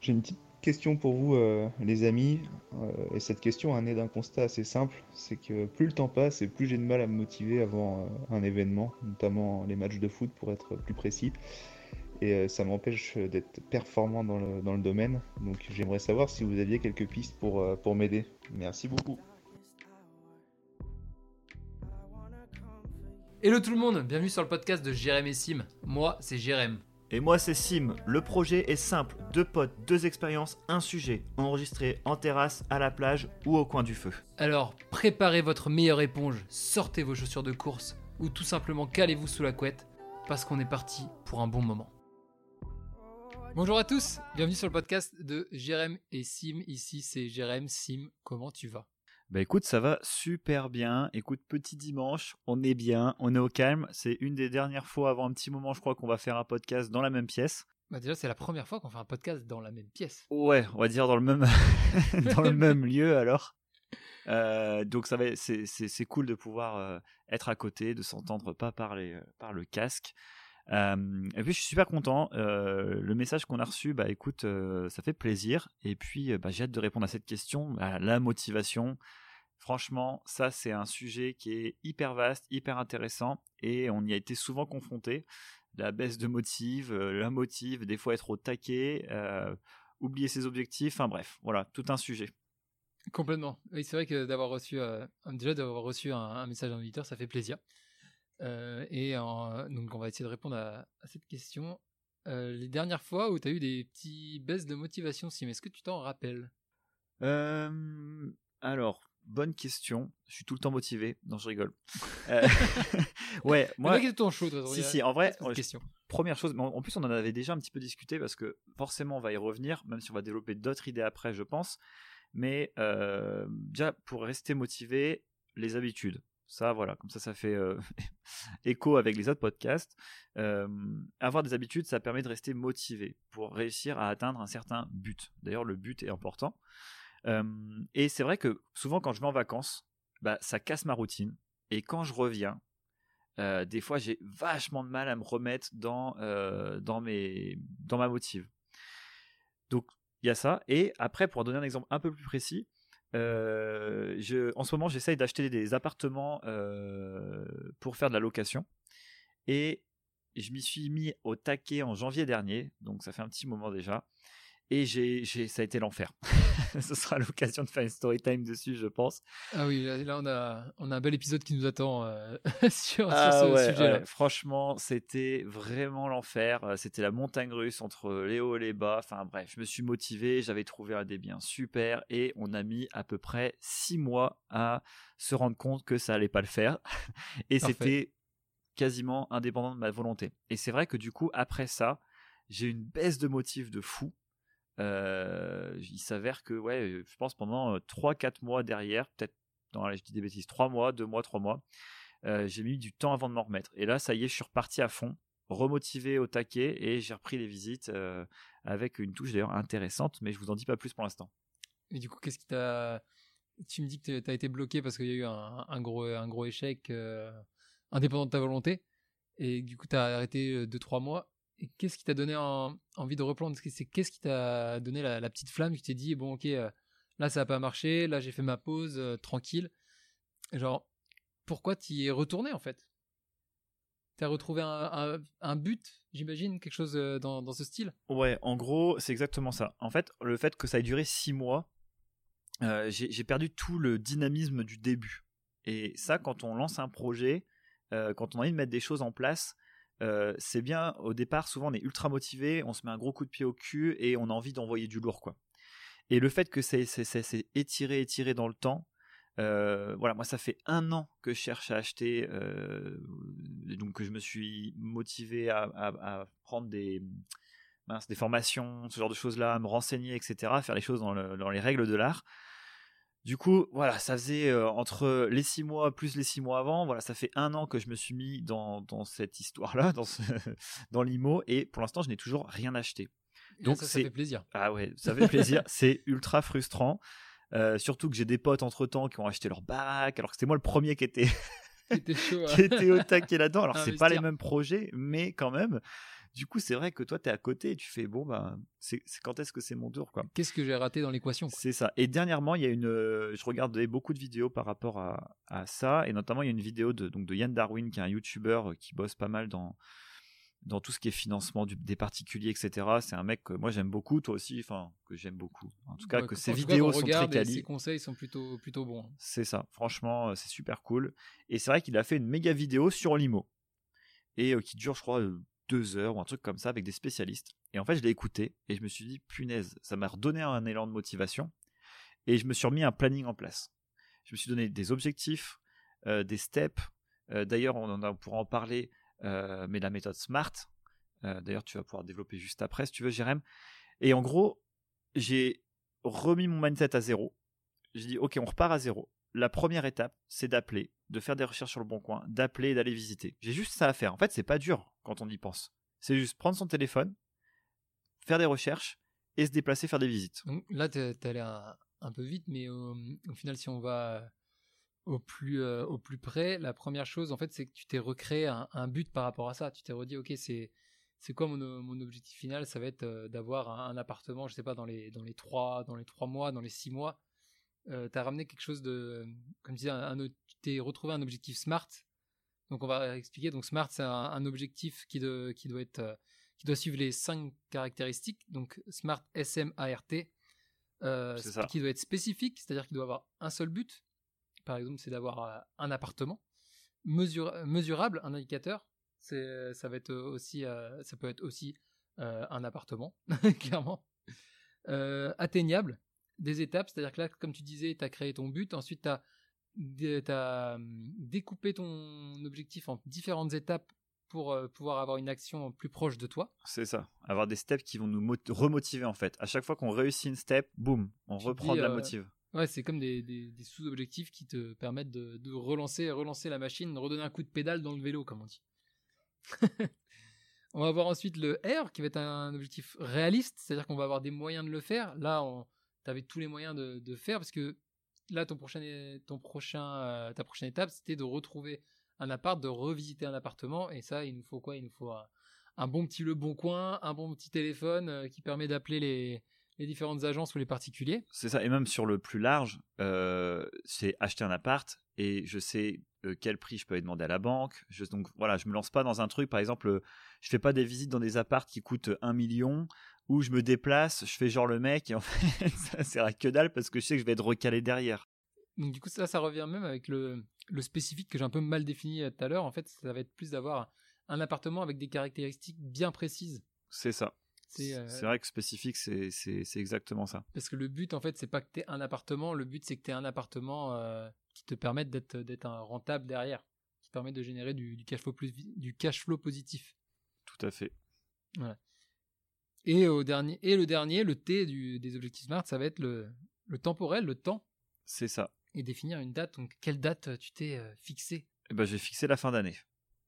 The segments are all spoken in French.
J'ai une petite question pour vous, euh, les amis. Euh, et cette question a né d'un constat assez simple c'est que plus le temps passe et plus j'ai de mal à me motiver avant euh, un événement, notamment les matchs de foot pour être plus précis. Et ça m'empêche d'être performant dans le, dans le, domaine. Donc j'aimerais savoir si vous aviez quelques pistes pour, pour m'aider. Merci beaucoup. Hello tout le monde, bienvenue sur le podcast de Jérém et Sim. Moi, c'est Jérém. Et moi c'est Sim. Le projet est simple, deux potes, deux expériences, un sujet, enregistré en terrasse, à la plage ou au coin du feu. Alors préparez votre meilleure éponge, sortez vos chaussures de course ou tout simplement calez-vous sous la couette parce qu'on est parti pour un bon moment. Bonjour à tous, bienvenue sur le podcast de Jérém et Sim. Ici c'est Jérém, Sim, comment tu vas? Bah écoute, ça va super bien. Écoute, petit dimanche, on est bien, on est au calme. C'est une des dernières fois avant un petit moment, je crois, qu'on va faire un podcast dans la même pièce. Bah déjà, c'est la première fois qu'on fait un podcast dans la même pièce. Ouais, on va dire dans le même, dans le même lieu alors. Euh, donc ça va, c'est, cool de pouvoir euh, être à côté, de s'entendre pas parler euh, par le casque. Et puis je suis super content. le message qu'on a reçu, bah écoute, ça fait plaisir. Et puis bah, j'ai hâte de répondre à cette question. la motivation, Franchement, ça c'est un sujet qui est hyper vaste, hyper intéressant et on y a été souvent confronté. La baisse de motive, euh, la motive, des fois être au taquet, euh, oublier ses objectifs, enfin bref, voilà, tout un sujet. Complètement. Oui, c'est vrai que d'avoir reçu euh, déjà d'avoir reçu un, message d'un auditeur, ça fait plaisir. Et donc on va essayer de répondre à, cette question. les dernières fois où tu as eu des petits baisses de motivation, Sim, est-ce que tu t'en rappelles? Alors, Bonne question. Je suis tout le temps motivé. Non, je rigole. Euh, ouais, moi. Mais ton chaud, toi, Si, si, en vrai, question. première chose, mais en plus, on en avait déjà un petit peu discuté parce que forcément, on va y revenir, même si on va développer d'autres idées après, je pense. Mais euh, déjà, pour rester motivé, les habitudes. Ça, voilà, comme ça, ça fait euh, écho avec les autres podcasts. avoir des habitudes, ça permet de rester motivé pour réussir à atteindre un certain but. D'ailleurs, le but est important et c'est vrai que souvent quand je vais en vacances, bah, ça casse ma routine. Et quand je reviens, des fois j'ai vachement de mal à me remettre mes, dans ma motive. Donc il y a ça. Et après, pour donner un exemple un peu plus précis, je, en ce moment j'essaye d'acheter des appartements pour faire de la location. Et je m'y suis mis au taquet en janvier dernier, donc ça fait un petit moment déjà. Et j'ai, ça a été l'enfer. Ce sera l'occasion de faire une story time dessus, je pense. Ah oui, là, on, a, on a un bel épisode qui nous attend euh, sur, ah ce sujet-là. Franchement, c'était vraiment l'enfer. Euh, c'était la montagne russe entre les hauts et les bas. Enfin bref, je me suis motivé, j'avais trouvé un des biens super et on a mis à peu près six mois à se rendre compte que ça allait pas le faire. et c'était quasiment indépendant de ma volonté. Et c'est vrai que du coup, après ça, j'ai une baisse de motif de fou il s'avère que, ouais, je pense pendant 3-4 mois derrière, peut-être, dans je dis des bêtises, 3 mois, 2 mois, 3 mois, j'ai mis du temps avant de m'en remettre. Et là, ça y est, je suis reparti à fond, remotivé au taquet, et j'ai repris les visites avec une touche d'ailleurs intéressante, mais je vous en dis pas plus pour l'instant. Et du coup, qu'est-ce qui t'a. Tu me dis que tu as été bloqué parce qu'il y a eu un, gros, un gros échec indépendant de ta volonté, et du coup, tu as arrêté 2-3 mois qu'est-ce qui t'a donné envie de reprendre? Qu'est-ce qui t'a donné la, petite flamme Tu t'es dit, bon, ok, euh, là, ça n'a pas marché, là, j'ai fait ma pause, euh, tranquille. Genre, pourquoi t'y es retourné, en fait? T'as retrouvé un, but, j'imagine, quelque chose euh, dans, ce style? Ouais, en gros, c'est exactement ça. En fait, le fait que ça ait duré six mois, j'ai perdu tout le dynamisme du début. Et ça, quand on lance un projet, quand on a envie de mettre des choses en place, euh, c'est bien au départ souvent on est ultra motivé on se met un gros coup de pied au cul et on a envie d'envoyer du lourd quoi. Et le fait que c'est étiré étiré dans le temps euh, voilà moi ça fait un an que je cherche à acheter euh, donc que je me suis motivé à, prendre des des formations ce genre de choses là à me renseigner etc faire les choses dans les règles de l'art du coup, voilà, ça faisait euh, entre les six mois plus les six mois avant, voilà, ça fait un an que je me suis mis dans, cette histoire-là, dans, dans l'IMO, et pour l'instant, je n'ai toujours rien acheté. Donc ça, ça, fait plaisir. Ah ouais, ça fait plaisir. c'est ultra frustrant, euh, surtout que j'ai des potes entre temps qui ont acheté leur baraque, alors que c'était moi le premier qui était qui était, chaud, qui était au taquet là-dedans. Alors c'est pas les mêmes projets, mais quand même. Du coup, c'est vrai que toi, tu es à côté et tu fais bon, bah, c'est quand est-ce que c'est mon tour quoi? Qu'est-ce que j'ai raté dans l'équation C'est ça. Et dernièrement, il y a une, je regardais beaucoup de vidéos par rapport à, à, ça, et notamment il y a une vidéo de, donc, de Yann Darwin, qui est un YouTuber qui bosse pas mal dans, dans tout ce qui est financement des particuliers, etc. C'est un mec que moi j'aime beaucoup, toi aussi, enfin que j'aime beaucoup. En tout cas, que ses vidéos sont très quali. Ses conseils sont plutôt plutôt bons. Hein. C'est ça. Franchement, euh, c'est super cool. Et c'est vrai qu'il a fait une méga vidéo sur l'IMO et euh, qui dure, je crois, euh, deux heures ou un truc comme ça avec des spécialistes. Et en fait, je l'ai écouté et je me suis dit, punaise, ça m'a redonné un élan de motivation. Et je me suis remis un planning en place. Je me suis donné des objectifs, des steps. D'ailleurs, on, pourra en parler euh, mais la méthode SMART. Euh, d'ailleurs, tu vas pouvoir développer juste après si tu veux, Jérém. Et en gros, j'ai remis mon mindset à zéro. J'ai dit, ok, on repart à zéro. La première étape, c'est d'appeler, de faire des recherches sur le bon coin, d'appeler et d'aller visiter. J'ai juste ça à faire. En fait, c'est pas dur quand on y pense. C'est juste prendre son téléphone, faire des recherches et se déplacer faire des visites. là, tu es allé un, peu vite, mais au, final, si on va au plus, euh, au plus près, la première chose, en fait, c'est que tu t'es recréé un, but par rapport à ça. Tu t'es redit, ok, c'est c'est quoi mon, objectif final? Ça va être euh, d'avoir un, appartement, je sais pas, dans les dans les trois dans les trois mois, dans les six mois. Euh, tu as ramené quelque chose de, comme tu disais, un, tu t'es retrouvé un objectif smart. Donc on va expliquer. Donc smart, c'est un, objectif qui, de, qui doit être qui doit suivre les cinq caractéristiques. Donc smart, S M A R T. qui doit être spécifique, c'est-à-dire qu'il doit avoir un seul but par exemple, c'est d'avoir euh, un appartement mesurable, un indicateur. C'est, ça va être aussi, euh, ça peut être aussi euh, un appartement, clairement. atteignable, des étapes, c'est-à-dire que là, comme tu disais, tu as créé ton but, ensuite tu as, hum, découpé ton objectif en différentes étapes pour pouvoir avoir une action plus proche de toi. C'est ça, avoir des steps qui vont nous remotiver en fait. À chaque fois qu'on réussit une step, boum, on reprend de la motive. Ouais, c'est comme des, des, sous-objectifs qui te permettent de, de, relancer, relancer la machine, redonner un coup de pédale dans le vélo, comme on dit. on va voir ensuite le R, qui va être un objectif réaliste, c'est-à-dire qu'on va avoir des moyens de le faire. Là, tu avais tous les moyens de, de, faire, parce que là, ton prochain, euh, ta prochaine étape, c'était de retrouver un appart, de revisiter un appartement, et ça, il nous faut quoi? Il nous faut un, bon petit Le Bon Coin, un bon petit téléphone euh, qui permet d'appeler les différentes agences ou les particuliers. C'est ça, et même sur le plus large, euh, c'est acheter un appart. Et je sais quel prix je peux aller demander à la banque. Je, donc voilà, je me lance pas dans un truc, par exemple, je fais pas des visites dans des apparts qui coûtent un million où je me déplace, je fais genre le mec et en fait ça sert à que dalle parce que je sais que je vais être recalé derrière. Donc du coup ça, ça revient même avec le, le spécifique que j'ai un peu mal défini euh, tout à l'heure. En fait, ça va être plus d'avoir un appartement avec des caractéristiques bien précises. C'est ça. Euh, c'est vrai que spécifique, c'est exactement ça. Parce que le but, en fait, c'est pas que tu aies un appartement, le but, c'est que tu aies un appartement euh, qui te permette d'être rentable derrière, qui permet de générer du, du, cash flow plus, du cash flow positif. Tout à fait. Voilà. Et, au dernier, et le dernier, le T du, des objectifs SMART, ça va être le, le temporel, le temps. C'est ça. Et définir une date. Donc, quelle date tu t'es euh, fixé eh ben, J'ai fixé la fin d'année.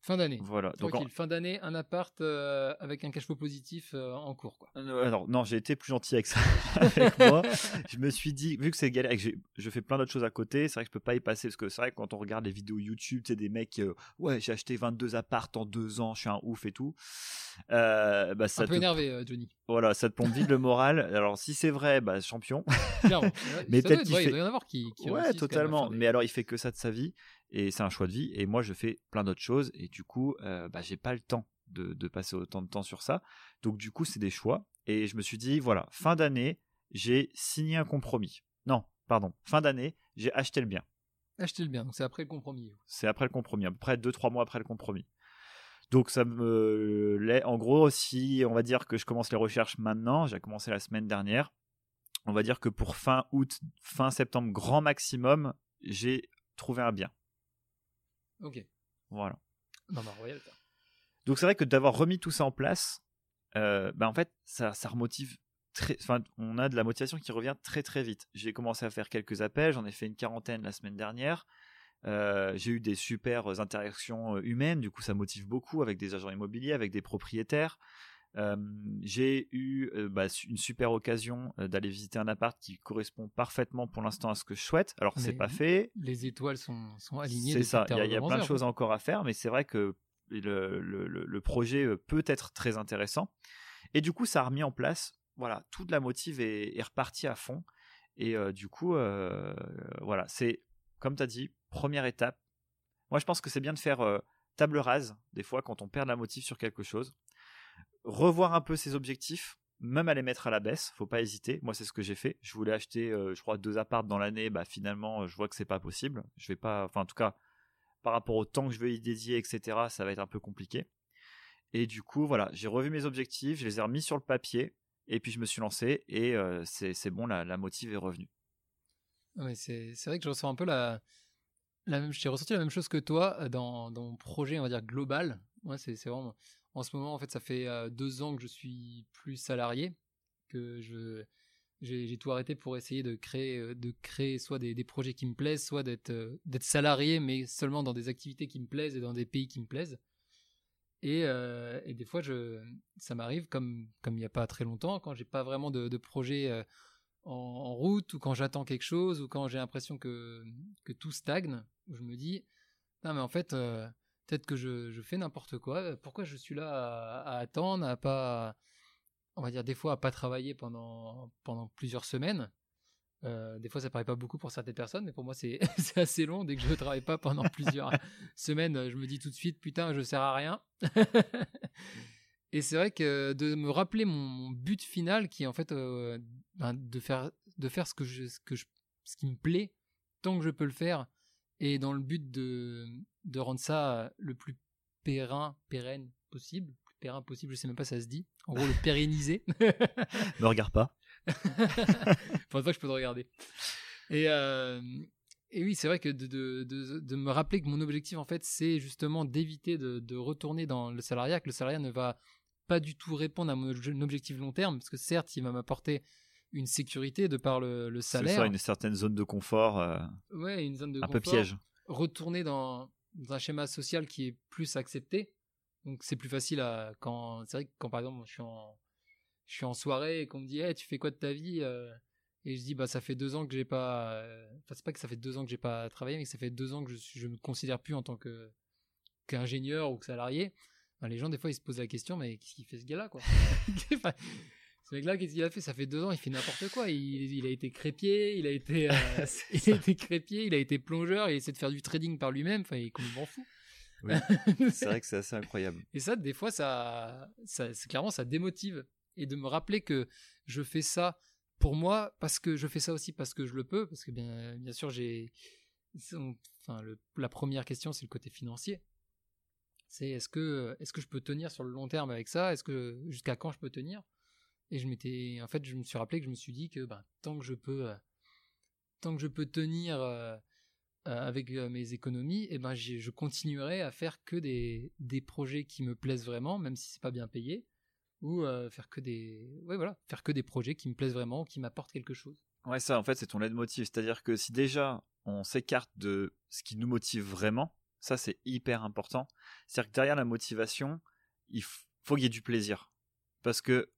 Fin d'année. Voilà. Donc fin d'année, un appart euh, avec un cash flow positif euh, en cours. Quoi. Euh, alors non, j'ai été plus gentil avec ça. avec moi, je me suis dit, vu que c'est galère, que je fais plein d'autres choses à côté, c'est vrai que je peux pas y passer parce que c'est vrai que quand on regarde les vidéos YouTube, tu sais des mecs, ouais, j'ai acheté 22 apparts en deux ans, je suis un ouf et tout. bah, ça un peu énervé, Johnny. Voilà, ça te pompe vite le moral. Alors si c'est vrai, bah champion. mais peut-être qu'il fait. Doit y en avoir qui. qui ouais, totalement. Mais alors il fait que ça de sa vie et c'est un choix de vie. Et moi, je fais plein d'autres choses et du coup, euh, bah, j'ai pas le temps de, passer autant de temps sur ça. Donc du coup, c'est des choix. Et je me suis dit, voilà, fin d'année, j'ai signé un compromis. Non, pardon, fin d'année, j'ai acheté le bien. Acheté le bien, donc c'est après le compromis. C'est après le compromis, à peu près 2-3 mois après le compromis. Donc ça me en gros si on va dire que je commence les recherches maintenant, j'ai commencé la semaine dernière. On va dire que pour fin août, fin septembre grand maximum, j'ai trouvé un bien. Ok. Voilà. Non, bah, royal, Donc c'est vrai que d'avoir remis tout ça en place, euh, bah, en fait, ça, ça remotive très. Enfin, on a de la motivation qui revient très très vite. J'ai commencé à faire quelques appels, j'en ai fait une quarantaine la semaine dernière. Euh, j'ai eu des super interactions euh, humaines, du coup ça motive beaucoup avec des agents immobiliers, avec des propriétaires j'ai eu bah, une super occasion d'aller visiter un appart qui correspond parfaitement pour l'instant à ce que je souhaite. Alors c'est pas fait. Les étoiles sont, sont alignées. C'est ça. Il y a, plein de choses encore à faire, mais c'est vrai que le, le, projet peut être très intéressant. Et du coup, ça a remis en place, voilà, toute la motive est, est repartie à fond. Et du coup, voilà, c'est comme tu as dit, première étape. Moi, je pense que c'est bien de faire table rase, des fois, quand on perd la motive sur quelque chose. Revoir un peu ses objectifs, même à les mettre à la baisse, faut pas hésiter. Moi, c'est ce que j'ai fait. Je voulais acheter, je crois, deux apparts dans l'année. Bah, finalement, je vois que c'est pas possible. Je vais pas, enfin, en tout cas, par rapport au temps que je vais y dédier, etc., ça va être un peu compliqué. Et du coup, voilà, j'ai revu mes objectifs, je les ai remis sur le papier, et puis je me suis lancé, et c'est bon, la, la motive est revenue. c'est vrai que je ressens un peu la, la même, j'ai ressenti la même chose que toi dans, mon projet, on va dire global. Ouais, c'est vraiment. En ce moment, en fait, ça fait deux ans que je suis plus salarié, que j'ai tout arrêté pour essayer de créer, de créer soit des, projets qui me plaisent, soit d'être d'être salarié, mais seulement dans des activités qui me plaisent et dans des pays qui me plaisent. Et, des fois, ça m'arrive, comme, il n'y a pas très longtemps, quand j'ai pas vraiment de, projet en, route, ou quand j'attends quelque chose, ou quand j'ai l'impression que tout stagne, où je me dis, non mais en fait, peut-être que je, je fais n'importe quoi, pourquoi je suis là à, à, attendre, à pas, on va dire des fois à pas travailler pendant, pendant plusieurs semaines? Euh, des fois, ça paraît pas beaucoup pour certaines personnes, mais pour moi, c'est assez long. Dès que je ne travaille pas pendant plusieurs semaines, je me dis tout de suite, putain, je sers à rien. et c'est vrai que de me rappeler mon, but final, qui est en fait euh, ben, de faire de faire ce que je, ce que je, ce qui me plaît, tant que je peux le faire, et dans le but de de rendre ça le plus périn, pérenne possible, plus périn possible. Je sais même pas si ça se dit. En gros, le pérenniser. Me regarde pas. Pour une fois que je peux te regarder. Et, euh, et oui, c'est vrai que de, de, de, de, me rappeler que mon objectif, en fait, c'est justement d'éviter de, retourner dans le salariat, que le salariat ne va pas du tout répondre à mon objectif long terme, parce que certes, il va m'apporter une sécurité de par le, le salaire. C'est une certaine zone de confort. Euh, ouais, une zone de un peu piège. Retourner dans, dans, un schéma social qui est plus accepté. Donc c'est plus facile quand c'est vrai que quand par exemple je suis en je suis en soirée et qu'on me dit hey, tu fais quoi de ta vie euh? et je dis bah ça fait deux ans que j'ai pas euh, enfin c'est pas que ça fait deux ans que j'ai pas travaillé mais que ça fait deux ans que je je me considère plus en tant que qu'ingénieur ou que salarié ben, les gens des fois ils se posent la question mais qu'est-ce qu'il fait ce gars là quoi ce mec là qu'est-ce qu'il a fait? Ça fait deux ans il fait n'importe quoi. Il, il, a été crépier il a été euh, il a été crépier il a été plongeur il essaie de faire du trading par lui-même. Enfin il est complètement fou. Oui. c'est vrai que c'est assez incroyable. Et ça des fois ça, ça clairement ça démotive. Et de me rappeler que je fais ça pour moi parce que je fais ça aussi parce que je le peux parce que bien bien sûr j'ai enfin la première question c'est le côté financier. C'est est-ce que est-ce que je peux tenir sur le long terme avec ça? Est-ce que jusqu'à quand je peux tenir? Et je m'étais en fait je me suis rappelé que je me suis dit que ben, tant que je peux euh, tant que je peux tenir euh, euh, avec mes économies et ben je continuerai à faire que des, des projets qui me plaisent vraiment même si c'est pas bien payé ou faire que des ouais voilà faire que des projets qui me plaisent vraiment qui m'apportent quelque chose. Ouais ça en fait c'est ton motive c'est-à-dire que si déjà on s'écarte de ce qui nous motive vraiment ça c'est hyper important. C'est-à-dire que derrière la motivation il faut qu'il y ait du plaisir. Parce que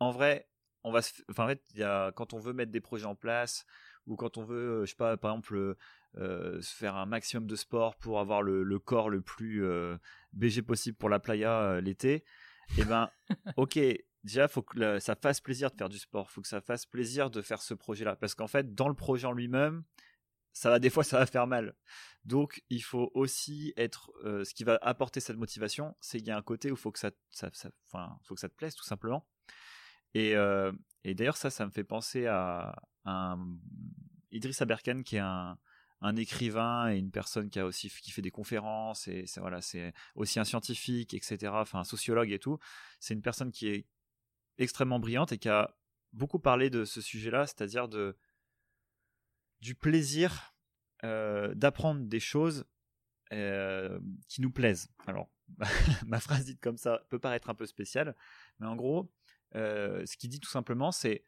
en vrai on va enfin en fait y a quand on veut mettre des projets en place ou quand on veut je sais pas par exemple euh, se faire un maximum de sport pour avoir le, le corps le plus euh, BG possible pour la playa l'été eh ben, ok, déjà, faut que ça fasse plaisir de faire du sport. Faut que ça fasse plaisir de faire ce projet-là. Parce qu'en fait, dans le projet en lui-même, ça va, des fois, ça va faire mal. Donc, il faut aussi être, euh, ce qui va apporter cette motivation, c'est qu'il y a un côté où il faut que ça, ça, enfin, faut que ça te plaise, tout simplement. Et, euh, et d'ailleurs, ça, ça me fait penser à, Idriss Aberkan, qui est un, écrivain et une personne qui a aussi qui fait des conférences et c'est voilà aussi un scientifique etc enfin un sociologue et tout. C'est une personne qui est extrêmement brillante et qui a beaucoup parlé de ce sujet-là c'est-à-dire du plaisir euh, d'apprendre des choses euh, qui nous plaisent. Alors ma phrase dite comme ça peut paraître un peu spéciale mais en gros euh, ce qu'il dit tout simplement c'est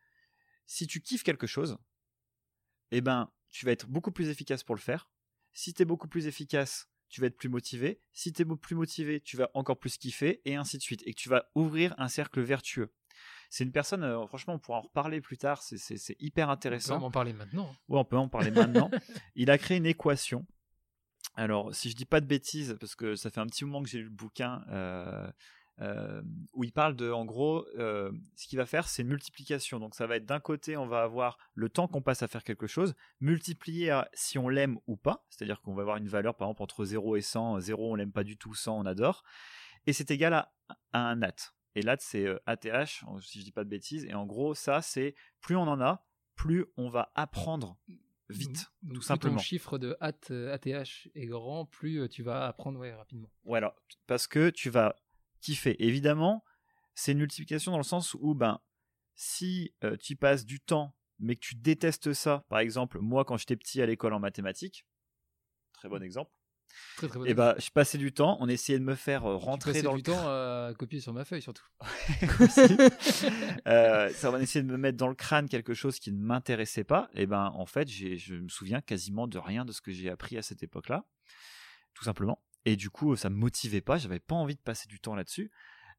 si tu kiffes quelque chose eh ben tu vas être beaucoup plus efficace pour le faire. Si tu es beaucoup plus efficace, tu vas être plus motivé. Si tu es plus motivé, tu vas encore plus kiffer, et ainsi de suite. Et que tu vas ouvrir un cercle vertueux. C'est une personne, euh, franchement, on pourra en reparler plus tard, c'est hyper intéressant. On peut en parler maintenant. Oui, on peut en parler maintenant. Il a créé une équation alors, si je dis pas de bêtises, parce que ça fait un petit moment que j'ai lu le bouquin, euh, euh, où il parle de, en gros, euh, ce qu'il va faire, c'est une multiplication. Donc, ça va être d'un côté, on va avoir le temps qu'on passe à faire quelque chose, multiplié à si on l'aime ou pas, c'est-à-dire qu'on va avoir une valeur, par exemple, entre 0 et 100. 0, on l'aime pas du tout, 100, on adore. Et c'est égal à, un nat. Et là, c'est ATH, si je dis pas de bêtises. Et en gros, ça, c'est plus on en a, plus on va apprendre vite, tout plus simplement. ton chiffre de AT, ATH est grand, plus tu vas apprendre ouais, rapidement. Voilà, parce que tu vas kiffer. Évidemment, c'est une multiplication dans le sens où, ben, si tu passes du temps, mais que tu détestes ça, par exemple, moi, quand j'étais petit à l'école en mathématiques, très bon exemple, Très, très bon et bah, je passais du temps, on essayait de me faire Tu rentrer passais dans du le temps à copier sur ma feuille surtout. euh, ça va essayer de me mettre dans le crâne quelque chose qui ne m'intéressait pas. Et ben, en fait, je me souviens quasiment de rien de ce que j'ai appris à cette époque-là, tout simplement. Et du coup, ça me motivait pas. J'avais pas envie de passer du temps là-dessus.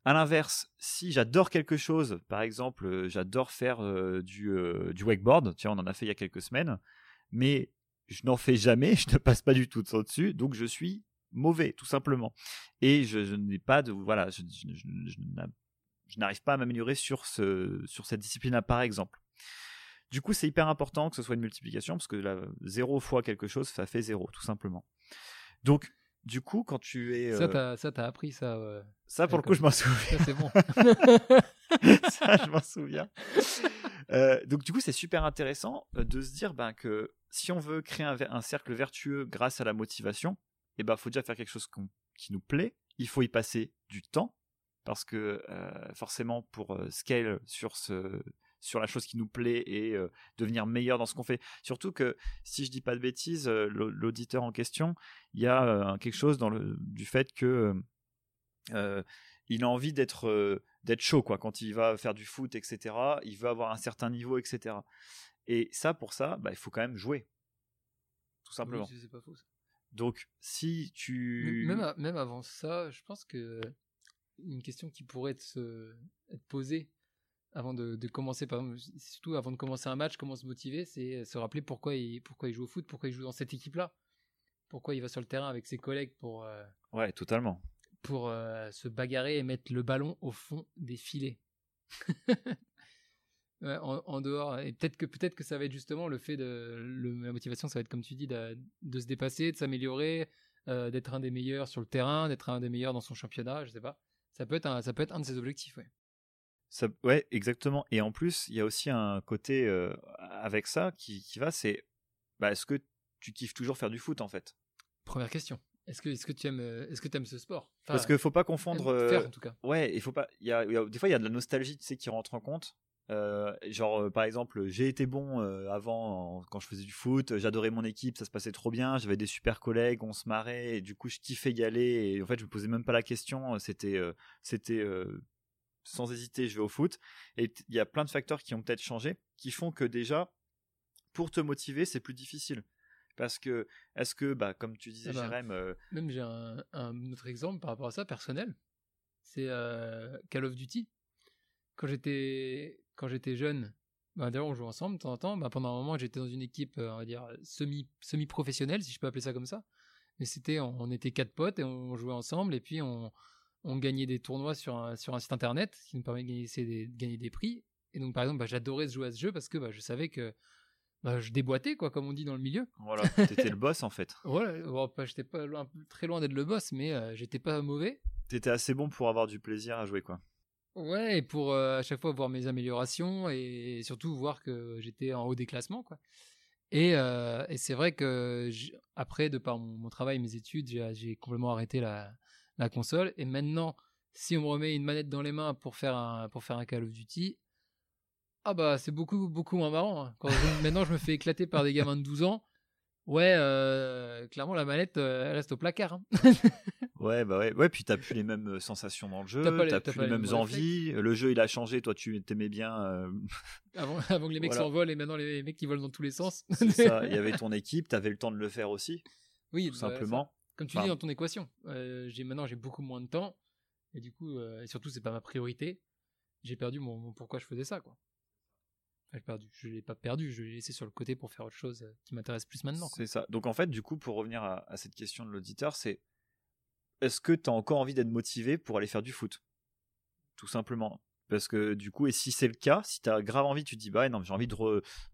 À l'inverse, si j'adore quelque chose, par exemple, euh, j'adore faire euh, du, euh, du wakeboard. Tiens, on en a fait il y a quelques semaines, mais je n'en fais jamais. Je ne passe pas du tout de temps dessus, donc je suis mauvais, tout simplement. Et je, n'ai pas de voilà, je n'arrive pas à m'améliorer sur, ce, sur cette discipline-là, par exemple. Du coup, c'est hyper important que ce soit une multiplication, parce que là, 0 fois quelque chose, ça fait 0, tout simplement. Donc, du coup, quand tu es... Ça, euh, t'as, ça, t'as appris ça. ouais. ça, pour le coup, je m'en souviens. Ça, c'est bon. ça, je m'en souviens. Euh, donc, du coup, c'est super intéressant euh, de se dire ben, que si on veut créer un, cercle vertueux grâce à la motivation, il ben, faut déjà faire quelque chose qui nous plaît. Il faut y passer du temps parce que euh, forcément, pour scale sur, ce, sur la chose qui nous plaît et euh, devenir meilleur dans ce qu'on fait. Surtout que, si je dis pas de bêtises, l'au- l'auditeur en question, il y a quelque chose dans le, du fait que il a envie d'être d'être chaud quoi quand il va faire du foot etc il veut avoir un certain niveau etc et ça pour ça bah, il faut quand même jouer tout simplement Oui, pas faux. ça. donc si tu Même, même avant ça, je pense que une question qui pourrait être posée avant de, de commencer, par exemple, surtout avant de commencer un match, comment se motiver, c'est se rappeler pourquoi il, pourquoi il joue au foot, pourquoi il joue dans cette équipe-là, pourquoi il va sur le terrain avec ses collègues pour, euh, ouais totalement. pour euh, se bagarrer et mettre le ballon au fond des filets. Ouais, en, en dehors. Et peut-être que peut-être que ça va être justement le fait de le- la motivation ça va être comme tu dis de, de se dépasser de s'améliorer euh, d'être un des meilleurs sur le terrain d'être un des meilleurs dans son championnat je sais pas. Ça peut être un, ça peut être un de ses objectifs ouais ça, ouais exactement et en plus il y a aussi un côté euh, avec ça qui, qui va c'est bah, est-ce que tu kiffes toujours faire du foot en fait? Première question est-ce que est-ce que tu aimes est-ce que aimes ce sport? Enfin, parce que faut pas confondre euh, faire en tout cas Ouais, il faut pas. Y a, y a- des fois, il y a de la nostalgie, tu sais, qui rentre en compte. Euh, genre, par exemple, j'ai été bon avant en- quand je faisais du foot. J'adorais mon équipe, ça se passait trop bien. J'avais des super collègues, on se marrait. Et du coup, je kiffais y aller. Et en fait, je me posais même pas la question. C'était, c'était sans hésiter, je vais au foot. Et il y a plein de facteurs qui ont peut-être changé, qui font que déjà, pour te motiver, c'est plus difficile. Parce que, est-ce que, bah, comme tu disais, Ah bah, Jérém, euh, même j'ai un, un autre exemple par rapport à ça personnel c'est euh, Call of Duty quand j'étais quand j'étais jeune bah, d'ailleurs on jouait ensemble de temps en temps bah, pendant un moment j'étais dans une équipe euh, on va dire semi semi professionnelle si je peux appeler ça comme ça mais c'était on, on était quatre potes et on jouait ensemble et puis on, on gagnait des tournois sur un, sur un site internet ce qui nous permet de gagner, des, de gagner des prix et donc par exemple bah, j'adorais jouer à ce jeu parce que bah, je savais que bah, je déboîtais quoi comme on dit dans le milieu voilà, t'étais le boss en fait. voilà bon, pas- j'étais pas loin, très loin d'être le boss mais euh, j'étais pas mauvais T'étais assez bon pour avoir du plaisir à jouer, quoi. Ouais, et pour euh, à chaque fois voir mes améliorations et surtout voir que j'étais en haut des classements, quoi. Et, euh, et c'est vrai que après, de par mon, mon travail, mes études, j'ai j'ai complètement arrêté la, la console. Et maintenant, si on me remet une manette dans les mains pour faire un, pour faire un Call of Duty, ah bah c'est beaucoup, beaucoup moins marrant. hein. Quand je- maintenant je me fais éclater par des gamins de 12 ans, ouais, euh, clairement la manette, euh, elle reste au placard. hein. Ouais, bah ouais, ouais, puis t'as plus les mêmes euh, sensations dans le jeu, T'as les- plus les mêmes envies, le jeu il a changé, toi tu t'aimais bien, euh, avant, avant que les mecs Voilà. s'envolent et maintenant les mecs qui volent dans tous les sens. c'est ça, il y avait ton équipe, t'avais le temps de le faire aussi, oui, tout bah, simplement. Comme tu Enfin, dis dans ton équation, euh, j'ai maintenant j'ai beaucoup moins de temps et du coup euh, et surtout c'est pas ma priorité. J'ai perdu mon, mon pourquoi je faisais ça quoi. perdu. Je l'ai pas perdu, je l'ai laissé sur le côté pour faire autre chose euh, qui m'intéresse plus maintenant. C'est ça. Donc en fait, du coup, pour revenir à, à cette question de l'auditeur, c'est est-ce que tu as encore envie d'être motivé pour aller faire du foot? Tout simplement. Parce que du coup, et si c'est le cas, si tu as grave envie, tu te dis, bah non, j'ai envie de,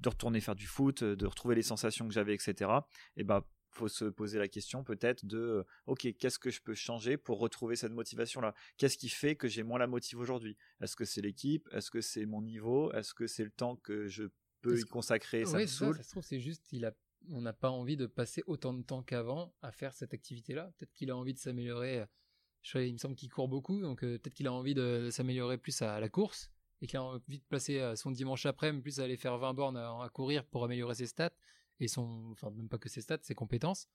de, retourner faire du foot, de retrouver les sensations que j'avais, etc. Et bah, faut se poser la question peut-être de, ok, qu'est-ce que je peux changer pour retrouver cette motivation-là? Qu'est-ce qui fait que j'ai moins la motive aujourd'hui? Est-ce que c'est l'équipe? Est-ce que c'est mon niveau? Est-ce que c'est le temps que je peux y consacrer? Ça me saoule. ça, se trouve, c'est juste, il a on n'a pas envie de passer autant de temps qu'avant à faire cette activité-là. Peut-être qu'il a envie de s'améliorer il me semble qu'il court beaucoup, donc euh, peut-être qu'il a envie de, s'améliorer plus à, la course et qu'il a envie de placer euh, son dimanche après, mais plus à aller faire 20 bornes à, courir pour améliorer ses stats et son, enfin même pas que ses stats, ses compétences,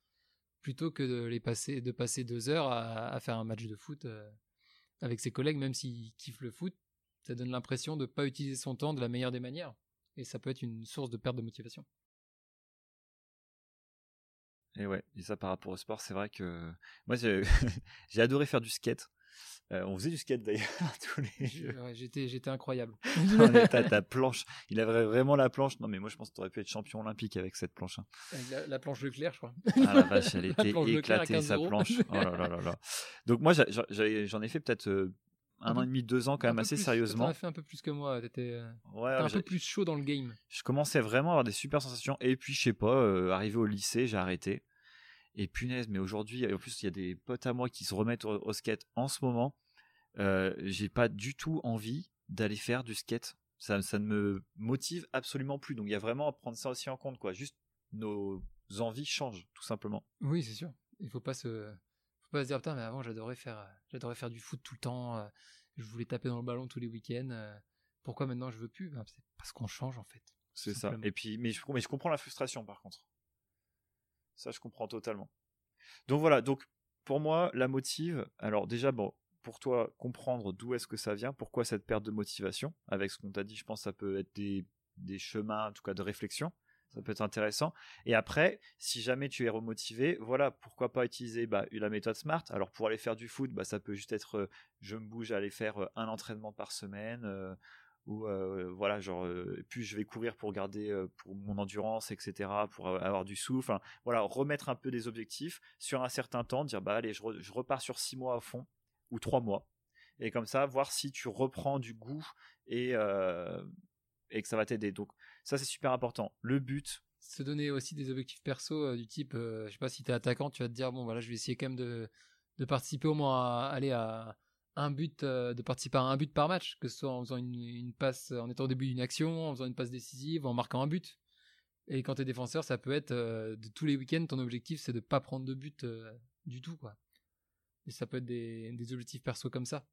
plutôt que de les passer, de passer deux heures à, faire un match de foot euh, avec ses collègues, même s'il kiffe le foot, ça donne l'impression de pas utiliser son temps de la meilleure des manières et ça peut être une source de perte de motivation. Et ouais, et ça par rapport au sport, c'est vrai que moi j'ai adoré faire du skate. Euh, on faisait du skate d'ailleurs tous les jours. j'étais, j'étais incroyable. ta, ta, planche, il avait vraiment la planche. Non mais moi je pense que tu aurais pu être champion olympique avec cette planche. Hein. Avec la, planche Leclerc, je crois. Ah la vache, elle était éclatée sa planche. Oh là là là là. Donc moi j'en ai fait peut-être euh, un an et demi, deux ans quand même assez sérieusement. Tu as fait un peu plus que moi, t'étais euh, ouais, un peu plus chaud dans le game. Je commençais vraiment à avoir des super sensations et puis je sais pas, euh, arrivé au lycée, j'ai arrêté. Et punaise, mais aujourd'hui, en plus il y a des potes à moi qui se remettent au, skate en ce moment. Euh, j'ai pas du tout envie d'aller faire du skate. Ça, ça ne me motive absolument plus. Donc il y a vraiment à prendre ça aussi en compte, quoi. Juste nos envies changent, tout simplement. Oui, c'est sûr. Il faut pas se pas se dire putain mais avant j'adorais faire j'adorais faire du foot tout le temps euh, je voulais taper dans le ballon tous les week-ends euh, pourquoi maintenant je veux plus? Ben, c'est parce qu'on change en fait c'est ça et puis mais je, mais je comprends la frustration par contre ça je comprends totalement donc voilà donc pour moi la motive alors déjà bon pour toi comprendre d'où est-ce que ça vient pourquoi cette perte de motivation avec ce qu'on t'a dit je pense que ça peut être des, chemins en tout cas de réflexion ça peut être intéressant. Et après, si jamais tu es remotivé, voilà, pourquoi pas utiliser bah, la méthode SMART. Alors pour aller faire du foot, bah, ça peut juste être euh, je me bouge à aller faire euh, un entraînement par semaine. Euh, ou voilà genre puis je vais courir pour garder pour mon endurance etc pour avoir du souffle voilà remettre un peu des objectifs sur un certain temps dire bah allez je, repars sur six mois à fond ou trois mois et comme ça voir si tu reprends du goût et et que ça va t'aider donc ça, c'est super important. Le but. Se donner aussi des objectifs perso euh, du type, euh, je sais pas, si t'es attaquant, tu vas te dire, bon, voilà, je vais essayer quand même de, de participer au moins à aller à un but, euh, de participer à un but par match, que ce soit en faisant une, passe, en étant au début d'une action, en faisant une passe décisive, en marquant un but. Et quand t'es défenseur, ça peut être de tous les week-ends, ton objectif c'est de pas prendre de but du tout, quoi. Et ça peut être des, des objectifs perso comme ça.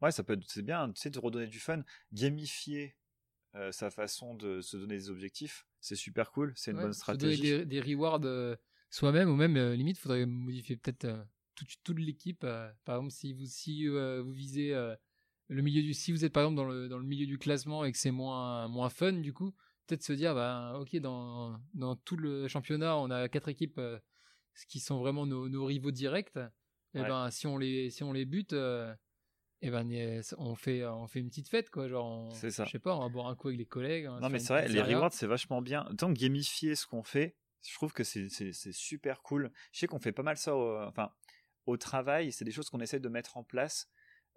Ouais, ça peut être, c'est bien, tu sais, de redonner du fun, gamifier euh, sa façon de se donner des objectifs. C'est super cool, c'est une bonne stratégie. Des, des rewards euh, soi-même ou même euh, limite, faudrait modifier peut-être toute, toute l'équipe. par exemple, si vous si vous visez le milieu du, si vous êtes par exemple dans le dans le milieu du classement et que c'est moins moins fun du coup, peut-être se dire bah ok dans dans tout le championnat on a quatre équipes qui sont vraiment nos, nos rivaux directs. Et ben si on les si on les bute et eh ben on fait on fait une petite fête quoi genre c'est ça je sais pas on va boire un coup avec les collègues non mais c'est vrai les rewards c'est vachement bien tant gamifier ce qu'on fait je trouve que c'est super cool je sais qu'on fait pas mal ça au, enfin au travail c'est des choses qu'on essaie de mettre en place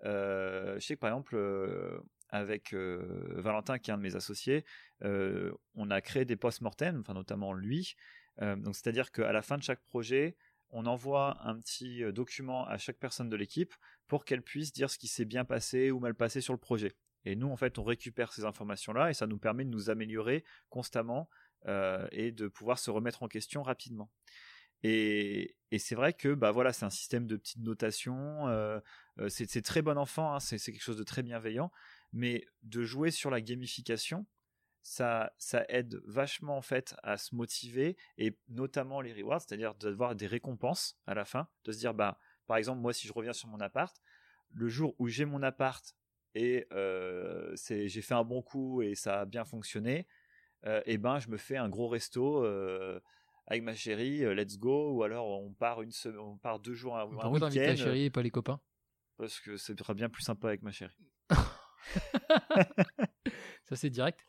euh, je sais que par exemple euh, avec euh, Valentin qui est un de mes associés on a créé des post-mortem notamment lui donc c'est à dire qu'à la fin de chaque projet on envoie un petit document à chaque personne de l'équipe pour qu'elle puisse dire ce qui s'est bien passé ou mal passé sur le projet. Et nous, en fait, on récupère ces informations-là et ça nous permet de nous améliorer constamment et de pouvoir se remettre en question rapidement. Et, c'est vrai que bah voilà, c'est un système de petites notations. Euh, euh, c'est très bon enfant, hein, c'est quelque chose de très bienveillant. Mais de jouer sur la gamification, ça, ça aide vachement en fait à se motiver et notamment les rewards, c'est-à-dire d'avoir des récompenses à la fin, de se dire bah par exemple, moi, si je reviens sur mon appart, le jour où j'ai mon appart et euh, j'ai fait un bon coup et ça a bien fonctionné, euh, et ben je me fais un gros resto avec ma chérie, euh, let's go, ou alors on part une semaine, on part deux jours un, un week-end. ta chérie et pas les copains? Parce que c'est bien plus sympa avec ma chérie. ça, c'est direct?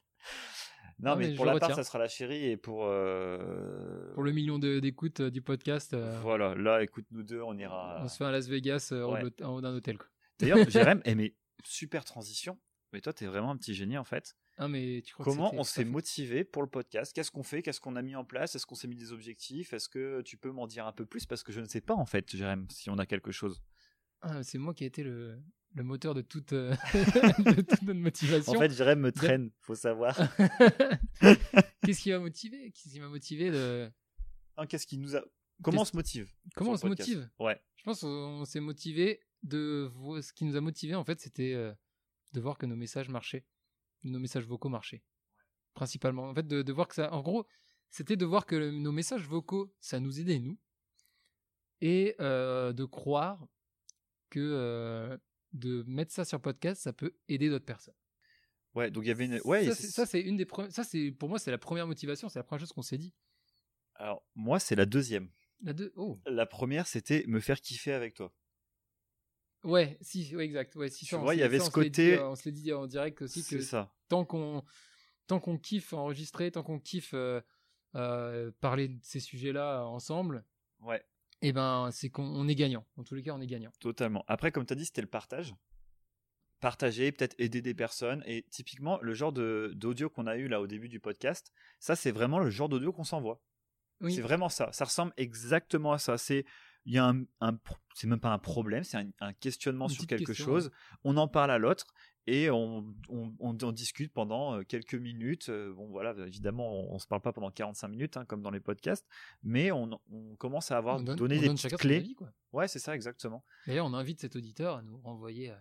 Non, Non, mais, pour la part, ça sera la chérie et pour. euh, Pour le million d'écoutes euh, du podcast, euh, Voilà, là, écoute, nous deux, on ira. on se fait un Las Vegas euh, en Ouais. haut- en haut d'un hôtel. D'ailleurs, Jérém, mais super transition. Mais toi, t'es vraiment un petit génie en fait. Mais tu crois que Comment on s'est motivé pour le podcast? Qu'est-ce qu'on fait? Qu'est-ce qu'on a mis en place? Est-ce qu'on s'est mis des objectifs? Est-ce que tu peux m'en dire un peu plus? Parce que je ne sais pas en fait, Jérém, si on a quelque chose. Ah, c'est moi qui ai été le, le moteur de toute, euh, de toute notre motivation. En fait, Jérém me traîne, faut savoir. Qu'est-ce qui m'a motivé? Qu'est-ce qui m'a motivé de... Hein, Qu'est-ce qui nous a. Comment on se motive Comment on se motive? Ouais. Je pense qu'on s'est motivé de ce qui nous a motivé en fait, c'était euh, de voir que nos messages marchaient, nos messages vocaux marchaient, principalement. En fait, de, de voir que ça, en gros, c'était de voir que le- nos messages vocaux, ça nous aidait nous, et euh, de croire que euh, de mettre ça sur podcast, ça peut aider d'autres personnes. Ouais, donc il y avait une. Ouais, ça, c'est- c'est- ça c'est une des premières. Ça c'est pour moi c'est la première motivation, c'est la première chose qu'on s'est dit. Alors, moi, c'est la deuxième. La deux. Oh. La première, c'était me faire kiffer avec toi. Ouais, si, ouais, exact. Ouais, si Tu vois, il y avait ça, ce on côté- dit, euh, on se l'est dit en direct aussi que ça. tant qu'on tant qu'on kiffe enregistrer, tant qu'on kiffe euh, euh, parler de ces sujets-là ensemble, Ouais, et ben c'est qu'on on est gagnant. En tous les cas, on est gagnant. totalement. Après, comme tu as dit, c'était le partage. Partager, peut-être aider des personnes. Et typiquement, le genre d'audio qu'on a eu là au début du podcast, ça, c'est vraiment le genre d'audio qu'on s'envoie. Oui. C'est vraiment ça. Ça ressemble exactement à ça. C'est il y a un, un c'est même pas un problème, c'est un, un questionnement sur quelque question, chose. On en parle à l'autre et on, on, on- on discute pendant euh, quelques minutes. Euh, Bon voilà, évidemment, on, on se parle pas pendant 45 minutes hein, comme dans les podcasts, mais on, commence à avoir donne, donné on des donne petites clés. avis, quoi. Ouais, c'est ça exactement. D'ailleurs, on invite cet auditeur à nous renvoyer euh,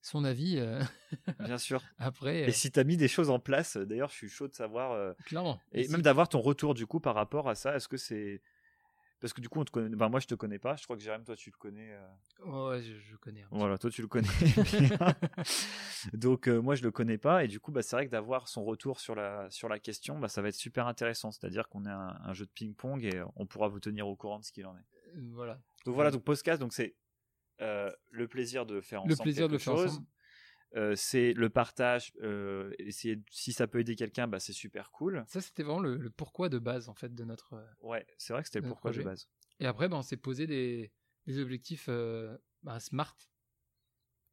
son avis euh, Bien sûr. après. Et si tu as mis des choses en place, d'ailleurs, je suis chaud de savoir euh, clairement. et si- même d'avoir ton retour du coup par rapport à ça. Est-ce que c'est parce que du coup, on te connaît. Ben, moi, je te connais pas. Je crois que Jérém, toi, tu le connais. euh, Ouais, je, je connais. un petit Voilà, toi tu le connais. Donc euh, moi je le connais pas et du coup bah, c'est vrai que d'avoir son retour sur la, sur la question, bah, ça va être super intéressant. C'est-à-dire qu'on a un, un jeu de ping-pong et on pourra vous tenir au courant de ce qu'il en est. Euh, Voilà. Donc voilà, donc podcast, donc c'est euh, le plaisir de faire Le ensemble plaisir de le quelque faire chose. ensemble. Euh, c'est le partage, euh, essayer si ça peut aider quelqu'un, bah, c'est super cool. Ça, c'était vraiment le, le pourquoi de base en fait de notre. Ouais, c'est vrai que c'était le pourquoi de base. Et après, ben, on s'est posé des, des objectifs euh, bah, smart,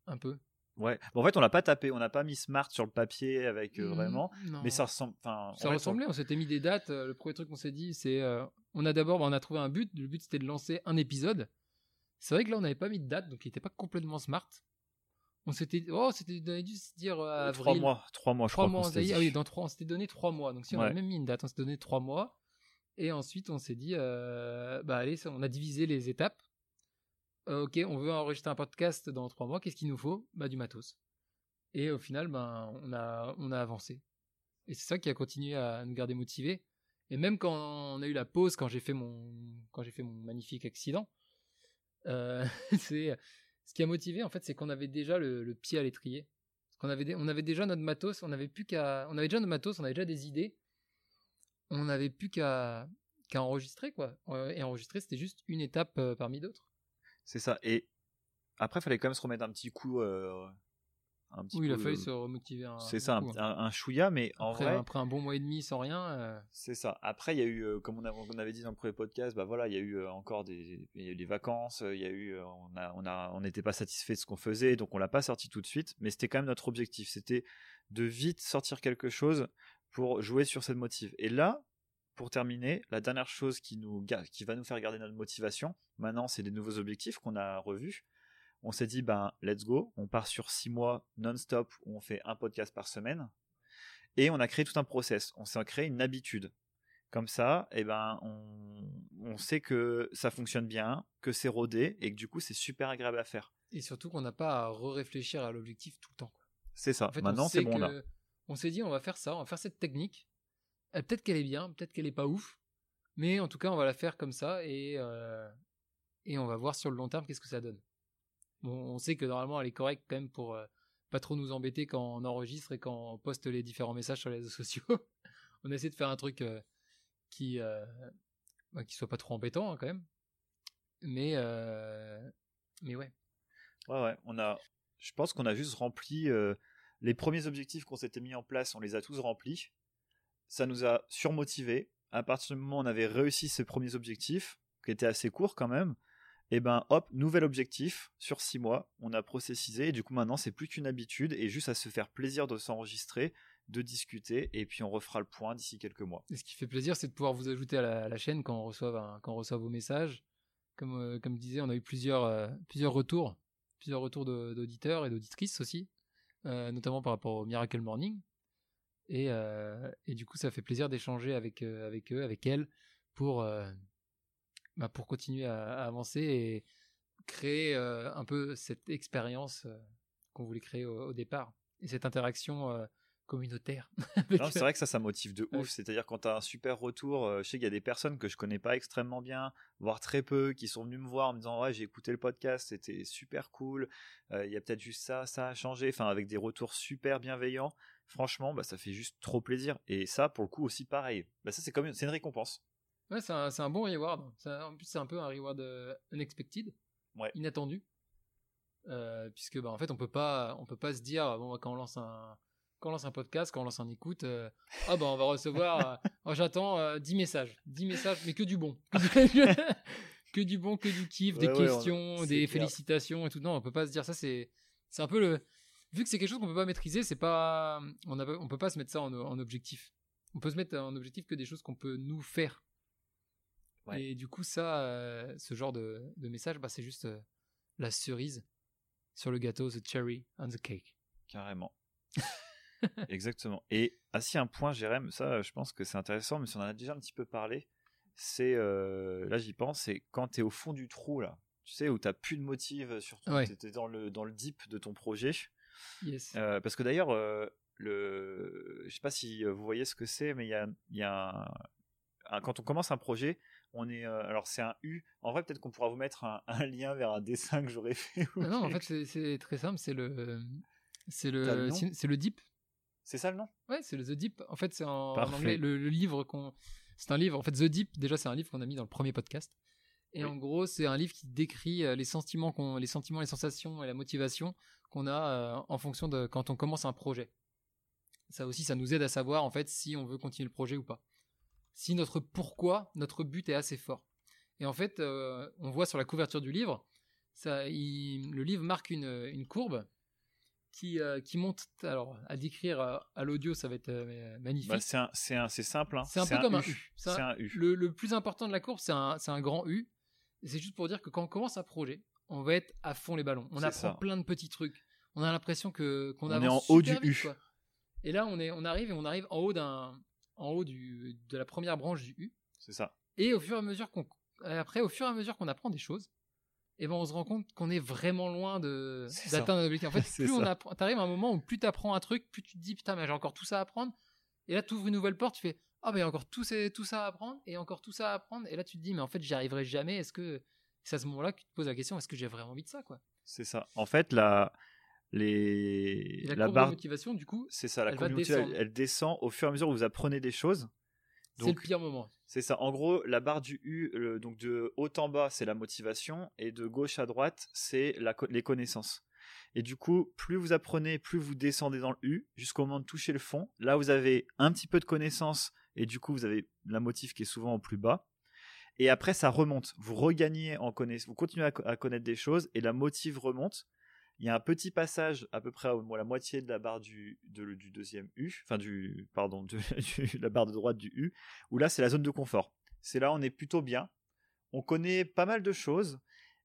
un peu. Ouais. Bon, en fait, on l'a pas tapé, on n'a pas mis smart sur le papier avec vraiment, non. mais ça ressemble. Ça fait, ressemblait, on s'était mis des dates. Le premier truc qu'on s'est dit, c'est. on a d'abord, bah, on a trouvé un but. Le but, c'était de lancer un épisode. C'est vrai que là, on n'avait pas mis de date, donc il n'était pas complètement smart. On s'était. Oh, c'était, on avait dû se dire euh, on- avril. trois mois, trois mois, je Trois crois. mois, on dit- ah oui, dans trois, on s'était donné trois mois. Donc si on Ouais. a même mis une date, on s'est donné trois mois. Et ensuite, on s'est dit, euh, bah allez, on a divisé les étapes. Euh, ok, on veut enregistrer un podcast dans trois mois. Qu'est-ce qu'il nous faut? Bah du matos. Et au final, ben on a on a avancé. Et c'est ça qui a continué à nous garder motivés. Et même quand on a eu la pause, quand j'ai fait mon quand j'ai fait mon magnifique accident, euh, c'est ce qui a motivé en fait, c'est qu'on avait déjà le, pied à l'étrier. On avait déjà notre matos, on avait plus qu'à, on avait déjà notre matos, on avait déjà des idées. On n'avait plus qu'à enregistrer quoi. Euh, Et enregistrer, c'était juste une étape euh, parmi d'autres. C'est ça. Et après, fallait quand même se remettre un petit coup. euh, un petit Oui, il a coup, fallu euh, se remotiver. un- C'est ça, coup, un, hein. un, chouïa, mais en Après, vrai, après un bon mois et demi sans rien. euh, c'est ça. Après, il y a eu, euh, comme on, a- on avait dit dans le premier podcast, bah voilà, il y a eu encore des, il y a eu des vacances, il y a eu, on a, on a, on n'était pas satisfait de ce qu'on faisait, donc on l'a pas sorti tout de suite, mais c'était quand même notre objectif, c'était de vite sortir quelque chose pour jouer sur cette motive. Et là, pour terminer, la dernière chose qui nous, qui va nous faire garder notre motivation, maintenant, c'est des nouveaux objectifs qu'on a revus. On s'est dit, ben, let's go. On part sur six mois non-stop où on fait un podcast par semaine. Et on a créé tout un process. On s'est créé une habitude. Comme ça, eh ben, on, on sait que ça fonctionne bien, que c'est rodé et que du coup, c'est super agréable à faire. Et surtout qu'on n'a pas à réfléchir à l'objectif tout le temps. C'est ça. En fait, on Maintenant, c'est bon là. On s'est dit, on va faire ça, on va faire cette technique. Euh, peut-être qu'elle est bien, peut-être qu'elle est pas ouf, mais en tout cas, on va la faire comme ça et euh, et on va voir sur le long terme qu'est-ce que ça donne. On sait que normalement, elle est correcte quand même pour euh, pas trop nous embêter quand on enregistre et quand on poste les différents messages sur les réseaux sociaux. on essaie de faire un truc euh, qui euh, bah, qui soit pas trop embêtant hein, quand même. Mais mais ouais. Ouais. On a, je pense qu'on a juste rempli Les premiers objectifs qu'on s'était mis en place, on les a tous remplis. Ça nous a surmotivé. À partir du moment où on avait réussi ces premiers objectifs, qui étaient assez courts quand même, et eh ben hop, nouvel objectif sur six mois, on a processisé et du coup maintenant c'est plus qu'une habitude et juste à se faire plaisir de s'enregistrer, de discuter et puis on refera le point d'ici quelques mois. Et ce qui fait plaisir, c'est de pouvoir vous ajouter à la, chaîne quand on reçoit reçoit vos messages. Comme euh, comme je disais, on a eu plusieurs euh, retours, plusieurs retours d'auditeurs et d'auditrices aussi, euh, notamment par rapport au Miracle Morning. Et, du coup, ça fait plaisir d'échanger avec eux, avec elles, pour bah, pour continuer à, avancer et créer un peu cette expérience qu'on voulait créer au, départ et cette interaction communautaire. c'est vrai que ça, ça motive de ouf. C'est-à-dire quand tu as un super retour, je sais qu'il y a des personnes que je connais pas extrêmement bien, voire très peu, qui sont venues me voir en me disant ouais j'ai écouté le podcast, c'était super cool. Il y a peut-être juste ça, ça a changé. Enfin avec des retours super bienveillants. Franchement, bah, ça fait juste trop plaisir. Et ça, pour le coup aussi pareil. Bah, ça c'est comme c'est une récompense. Ouais, c'est un, un, bon reward. en plus, c'est un peu un reward euh, unexpected, inattendu. Euh, puisque bah, en fait on peut pas on peut pas se dire bon quand on lance un quand on lance un podcast quand on lance un écoute euh, ah bah on va recevoir oh, j'attends 10 messages. 10 messages mais que du bon. Que du bon que du kiff des questions des félicitations et tout. Non on peut pas se dire ça c'est c'est un peu le vu que c'est quelque chose qu'on peut pas maîtriser c'est pas on a, on peut pas se mettre ça en, en objectif. On peut se mettre en objectif que des choses qu'on peut nous faire et du coup, ça, euh, ce genre de, message, bah, c'est juste euh, la cerise sur le gâteau, the cherry on the cake. Carrément. Exactement. Et assis un point, Jérém, ça, je pense que c'est intéressant, mais si on en a déjà un petit peu parlé, c'est, euh, là j'y pense, c'est quand tu es au fond du trou, là, tu sais, où tu n'as plus de motive, surtout ouais. tu es dans le, dans le deep de ton projet. Yes. parce que d'ailleurs, le, je sais pas si vous voyez ce que c'est, mais il y a, y a quand on commence un projet, on est, euh, alors c'est un U. En vrai, peut-être qu'on pourra vous mettre un, lien vers un dessin que j'aurais fait. Ah non, en fait, c'est très simple. C'est le, c'est le, c'est le Deep. C'est ça le nom? Ouais, c'est le The Deep. En fait, c'est en, anglais le, livre qu'on. C'est un livre. En fait, The Deep. Déjà, c'est un livre qu'on a mis dans le premier podcast. Et en gros, c'est un livre qui décrit euh, les sentiments, qu'on, les sentiments, les sensations et la motivation qu'on a euh, en fonction de quand on commence un projet. Ça aussi, ça nous aide à savoir en fait si on veut continuer le projet ou pas si notre pourquoi, notre but est assez fort. Et en fait, euh, on voit sur la couverture du livre, ça, le livre marque une, courbe qui, euh, qui monte. Alors, à décrire euh, à, l'audio, ça va être magnifique. Bah, c'est simple. Hein. C'est un peu comme un U. Un U. Le, plus important de la courbe, c'est un, un, grand U. C'est juste pour dire que quand on commence un projet, on va être à fond les ballons. On apprend plein de petits trucs. On a l'impression que qu'on avance est en haut du U. Et là, on est, on arrive et on arrive en haut d'un en haut du, de la première branche du U. C'est ça. Et au fur et à mesure qu'on, après, au fur et à mesure qu'on apprend des choses, et eh ben on se rend compte qu'on est vraiment loin de d'atteindre l'objectif. En fait, plus on apprend, t'arrives à un moment où plus t'apprends un truc, plus tu te dis putain mais j'ai encore tout ça à apprendre. Et là tu ouvres une nouvelle porte, tu fais ah ben il y a encore tout, tout ça à apprendre et encore tout ça à apprendre. Et là tu te dis mais en fait j'y arriverai jamais. Est-ce que c'est à ce moment-là que tu te poses la question est-ce que j'ai vraiment envie de ça quoi? C'est ça. En fait la les la, barre de motivation du coup c'est ça la courbe elle, descend au fur et à mesure où vous apprenez des choses. C'est le pire moment. c'est ça. En gros la barre du U donc de haut en bas c'est la motivation et de gauche à droite c'est les connaissances. Et du coup plus vous apprenez plus vous descendez dans le U jusqu'au moment de toucher le fond là vous avez un petit peu de connaissances et du coup vous avez la motive qui est souvent au plus bas. Et après ça remonte. Vous regagnez en connaissance vous continuez à connaître des choses et la motive remonte il y a un petit passage à peu près à la moitié de la barre du, du deuxième U, enfin du, pardon, de, la barre de droite du U, où là c'est la zone de confort. C'est là on est plutôt bien, on connaît pas mal de choses,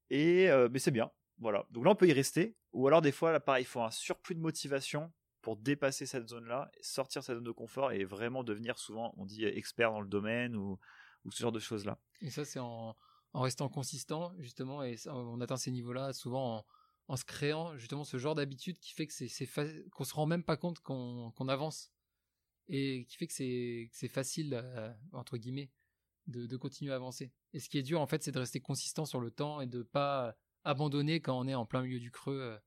et euh, mais c'est bien, voilà. Donc là on peut y rester, ou alors des fois là pareil, il faut un surplus de motivation pour dépasser cette zone-là, sortir cette zone de confort et vraiment devenir souvent, on dit expert dans le domaine ou, ou ce genre de choses-là. Et ça c'est en, en restant consistant justement, et on atteint ces niveaux-là souvent en en se créant justement ce genre d'habitude qui fait que c'est qu'on se rend même pas compte qu'on avance et qui fait que c'est facile euh, entre guillemets de, continuer à avancer. Et ce qui est dur en fait, c'est de rester consistant sur le temps et de pas abandonner quand on est en plein milieu du creux. Euh,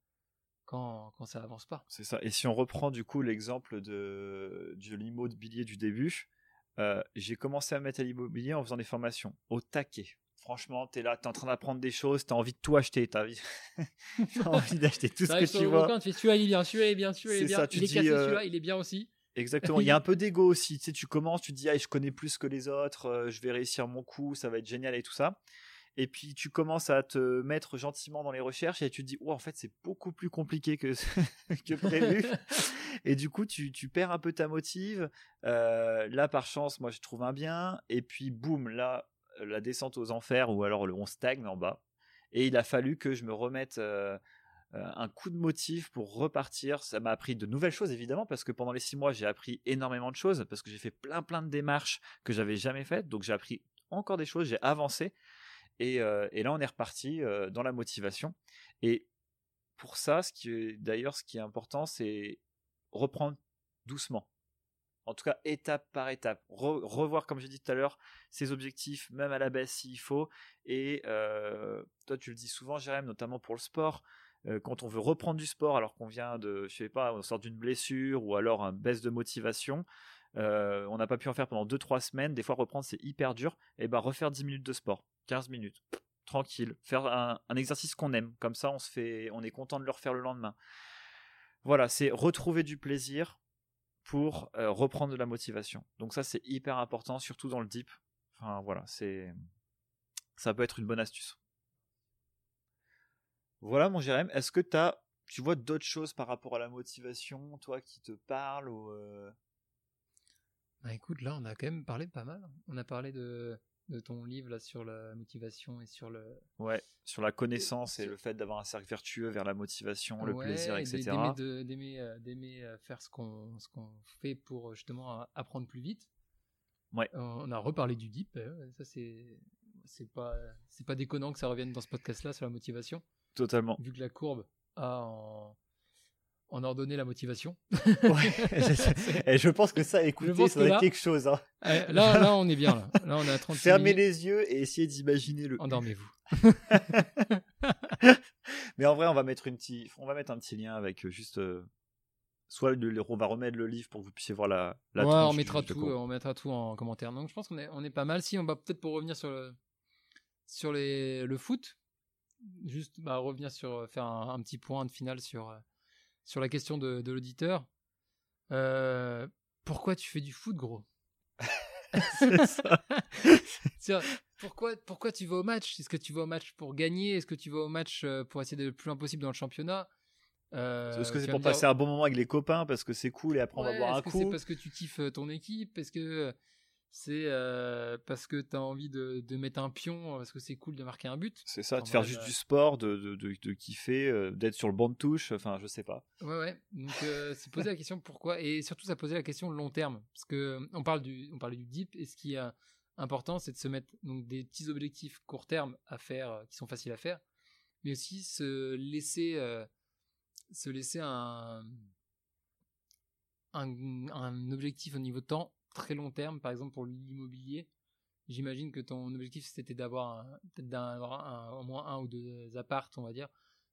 quand, ça avance pas. C'est ça. Et si on reprend du coup l'exemple de, de l'immobilier du début, euh, j'ai commencé à mettre à l'immobilier en faisant des formations au taquet franchement, tu es là, tu es en train d'apprendre des choses, tu as envie de tout acheter, tu as envie, d'acheter tout ce que tu vois. tu fais celui-là, il est bien, celui-là, il est bien, celui-là, il est bien. Ça, tu il est cassé, celui-là, il est bien aussi. Exactement. Il y a un peu d'ego aussi. Tu sais, tu commences, tu te dis, ah, je connais plus que les autres, je vais réussir mon coup, ça va être génial et tout ça et puis tu commences à te mettre gentiment dans les recherches et tu te dis oh en fait c'est beaucoup plus compliqué que que prévu et du coup tu, tu, perds un peu ta motive euh, là par chance moi je trouve un bien et puis boum là la descente aux enfers ou alors on stagne en bas et il a fallu que je me remette euh, euh, un coup de motif pour repartir. Ça m'a appris de nouvelles choses évidemment parce que pendant les six mois j'ai appris énormément de choses parce que j'ai fait plein plein de démarches que j'avais jamais faites donc j'ai appris encore des choses, j'ai avancé et, là, on est reparti dans la motivation. Et pour ça, ce qui d'ailleurs ce qui est important, c'est reprendre doucement. En tout cas, étape par étape. revoir, comme j'ai dit tout à l'heure, ses objectifs, même à la baisse s'il faut. Et toi, tu le dis souvent, Jérôme, notamment pour le sport. quand on veut reprendre du sport alors qu'on vient de, je sais pas, on sort d'une blessure ou alors une baisse de motivation, on n'a pas pu en faire pendant 2-3 semaines, des fois reprendre c'est hyper dur, et ben refaire 10 minutes de sport. 15 minutes, tranquille, faire un, exercice qu'on aime, comme ça on se fait, on est content de le refaire le lendemain. Voilà, c'est retrouver du plaisir pour euh, reprendre de la motivation. Donc ça c'est hyper important, surtout dans le deep. Enfin voilà, c'est, ça peut être une bonne astuce. Voilà mon Jérém, est-ce que tu vois d'autres choses par rapport à la motivation, toi qui te parlent ou euh? bah, écoute, là on a quand même parlé de pas mal. On a parlé de de ton livre là sur la motivation et sur le ouais sur la connaissance et, le fait d'avoir un cercle vertueux vers la motivation le plaisir etc d'aimer euh, d'aimer euh, faire ce qu'on ce qu'on fait pour justement apprendre plus vite. Ouais. On a reparlé du deep ça c'est c'est pas c'est pas déconnant que ça revienne dans ce podcast là sur la motivation. Totalement. Vu que la courbe a en on a la motivation. et je pense que ça, écoutez, ça quelque chose. Hein. Eh, là, là, on est bien. Là, là on a 30 Fermez les yeux et essayez d'imaginer le. Endormez-vous. Mais en vrai, on va mettre une petite, on va mettre un petit lien avec euh, juste. Euh, soit le, on va remettre le livre pour que vous puissiez voir la. la ouais, on mettra tout, on mettra tout en commentaire. Donc, je pense qu'on est, on est pas mal. Si on va peut-être pour revenir sur le, sur les, le foot, juste bah, revenir sur faire un, un, petit point de finale sur euh, sur la question de, l'auditeur. Euh, pourquoi tu fais du foot, gros? Pourquoi, pourquoi tu vas au match? Est-ce que tu vas au match pour gagner? Est-ce que tu vas au match euh, pour essayer d'être le plus loin possible dans le championnat? Euh, Est-ce que c'est pour passer un bon moment avec les copains parce que c'est cool et après on va boire un coup Est-ce que c'est parce que tu kiffes ton équipe? Est-ce que c'est euh, parce que tu as envie de, mettre un pion, parce que c'est cool de marquer un but. C'est ça, de faire juste du sport, de, de, kiffer, euh, d'être sur le banc de touche, enfin je sais pas. Ouais, ouais. Donc euh, c'est poser la question pourquoi, et surtout ça posait la question long terme, parce que on parle du, on parlait du deep, et ce qui est important, c'est de se mettre donc des petits objectifs court terme à faire, qui sont faciles à faire, mais aussi se laisser, se laisser un, un, un objectif au niveau de temps très long terme, par exemple pour l'immobilier, j'imagine que ton objectif c'était d'avoir d'avoir au moins un ou deux apparts, on va dire,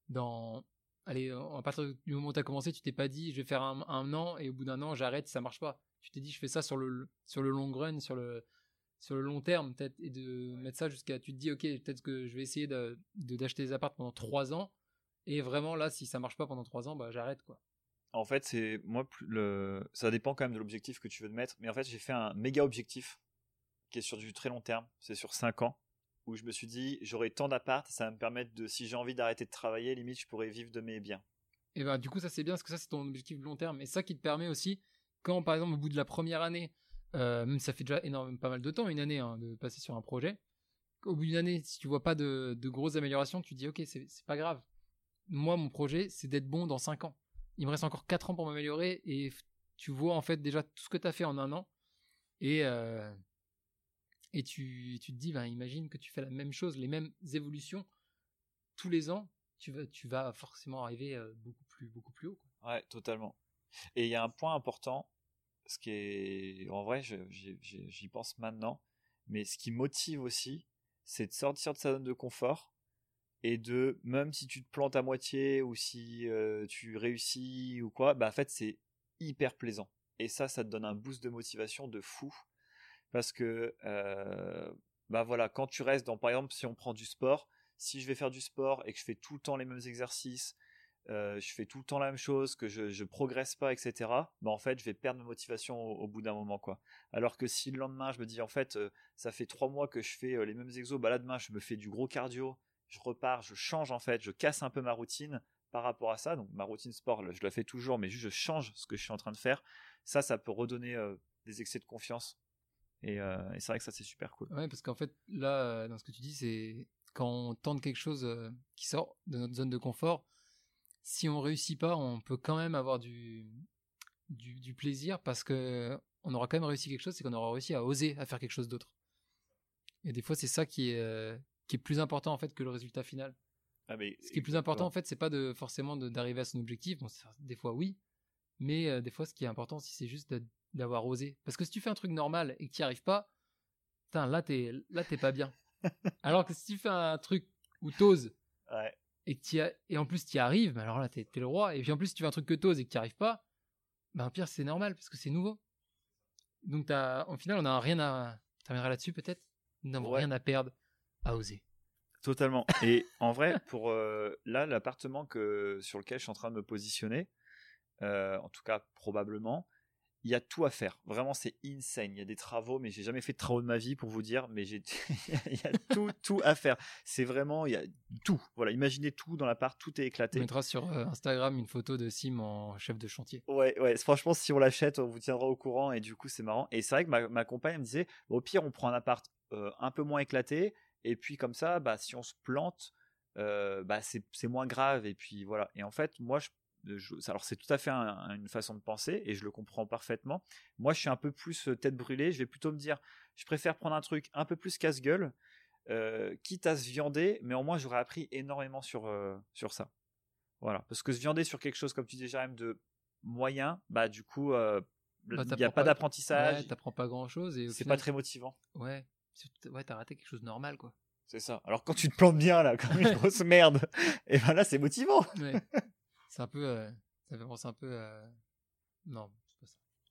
dans allez, à partir du moment où tu as commencé, tu t'es pas dit je vais faire un, an et au bout d'un an j'arrête, ça marche pas. Tu t'es dit je fais ça sur le sur le long run, sur le sur le long terme peut-être et de mettre ça jusqu'à tu te dis OK, peut-être que je vais essayer de d'acheter des apparts pendant trois ans et vraiment là si ça marche pas pendant trois ans, bah j'arrête quoi. En fait, c'est moi le ça dépend quand même de l'objectif que tu veux te mettre, mais en fait, j'ai fait un méga objectif qui est sur du très long terme, c'est sur 5 ans où je me suis dit j'aurai tant d'appart, ça va me permettre de si j'ai envie d'arrêter de travailler, limite je pourrais vivre de mes biens. Et bah du coup ça c'est bien parce que ça c'est ton objectif long terme et ça qui te permet aussi quand par exemple au bout de la première année, euh, même ça fait déjà énormément pas mal de temps une année hein, de passer sur un projet, au bout d'une année si tu vois pas de, grosses améliorations, tu dis ok c'est pas grave. Moi mon projet c'est d'être bon dans 5 ans il me reste encore 4 ans pour m'améliorer et tu vois en fait déjà tout ce que tu as fait en un an et, euh, et tu, tu, te dis, ben, imagine que tu fais la même chose, les mêmes évolutions tous les ans, tu vas, tu vas forcément arriver euh, beaucoup plus, haut. Ouais, totalement. Et il y a un point important, ce qui est, en vrai, j'y pense maintenant, mais ce qui motive aussi, c'est de sortir de sa zone de confort et de même si tu te plantes à moitié ou si euh, tu réussis ou quoi, bah en fait c'est hyper plaisant. Et ça, ça te donne un boost de motivation de fou parce que euh, bah voilà, quand tu restes dans, par exemple, si on prend du sport, si je vais faire du sport et que je fais tout le temps les mêmes exercices, euh, je fais tout le temps la même chose, que je, je progresse pas, etc. Bah en fait, je vais perdre ma motivation au, bout d'un moment, quoi. Alors que si le lendemain, je me dis, en fait, euh, ça fait trois mois que je fais les mêmes exos, bah là demain, je me fais du gros cardio, je repars, je change en fait, je casse un peu ma routine par rapport à ça. Donc ma routine sport, je la fais toujours, mais juste je change ce que je suis en train de faire. Ça, ça peut redonner des excès de confiance euh, et, c'est vrai que ça, c'est super cool. Ouais, parce qu'en fait, là, euh, dans ce que tu dis, c'est quand on tente quelque chose euh, qui sort de notre zone de confort, si on réussit pas, on peut quand même avoir du, du, plaisir parce que on aura quand même réussi quelque chose, c'est qu'on aura réussi à oser à faire quelque chose d'autre. Et des fois, c'est ça qui est, qui est plus important en fait que le résultat final. Ah mais ce qui est plus important en fait, c'est pas de forcément d'arriver à son objectif. Bon, des fois oui, mais des fois, ce qui est important, c'est juste d'avoir osé. Parce que si tu fais un truc normal et que tu n'y arrives pas, putain, là, t'es, là, t'es pas bien. alors que si tu fais un truc où t'oses, et, que et en plus tu y arrives, alors là, t'es, es le roi. Et puis en plus, si tu fais un truc que t'oses et que tu n'y arrives pas, ben pire, c'est normal, parce que c'est nouveau. Donc, as, au final, on n'a rien à. Tu reviendras là-dessus, peut-être? Nous n'avons rien à perdre à oser. Totalement. Et en vrai, pour euh, là, l'appartement que, sur lequel je suis en train de me positionner, euh, en tout cas probablement, il y a tout à faire. Vraiment, c'est insane. Il y a des travaux, mais j'ai jamais fait de travaux de ma vie pour vous dire, mais j'ai, il y a tout, tout à faire. C'est vraiment, il y a tout. Voilà, imaginez tout dans l'appart, tout est éclaté. On mettra sur euh, Instagram une photo de Sim en chef de chantier. Ouais, ouais. Franchement, si on l'achète, on vous tiendra au courant et du coup, c'est marrant. Et c'est vrai que ma, ma compagne me disait, au pire, on prend un appart euh, un peu moins éclaté et puis comme ça, bah, si on se plante, euh, bah, c'est, moins grave. Et puis voilà. Et en fait, moi, je alors c'est tout à fait une façon de penser et je le comprends parfaitement. Moi, je suis un peu plus euh, tête brûlée. Je vais plutôt me dire, je préfère prendre un truc un peu plus casse-gueule, euh, quitte à se viander, mais au moins j'aurais appris énormément sur euh, sur ça. Voilà, parce que se viander sur quelque chose comme tu dis même de moyen, bah du coup, bah, il n'y a pas, d'apprentissage. Ouais, t'apprends pas grand chose c'est pas très motivant. Ouais, ouais, t'as raté quelque chose de normal quoi. C'est ça. Alors quand tu te plantes bien là, comme une grosse merde, et ben là c'est motivant. C'est un peu. Euh, ça fait penser un peu à. Non,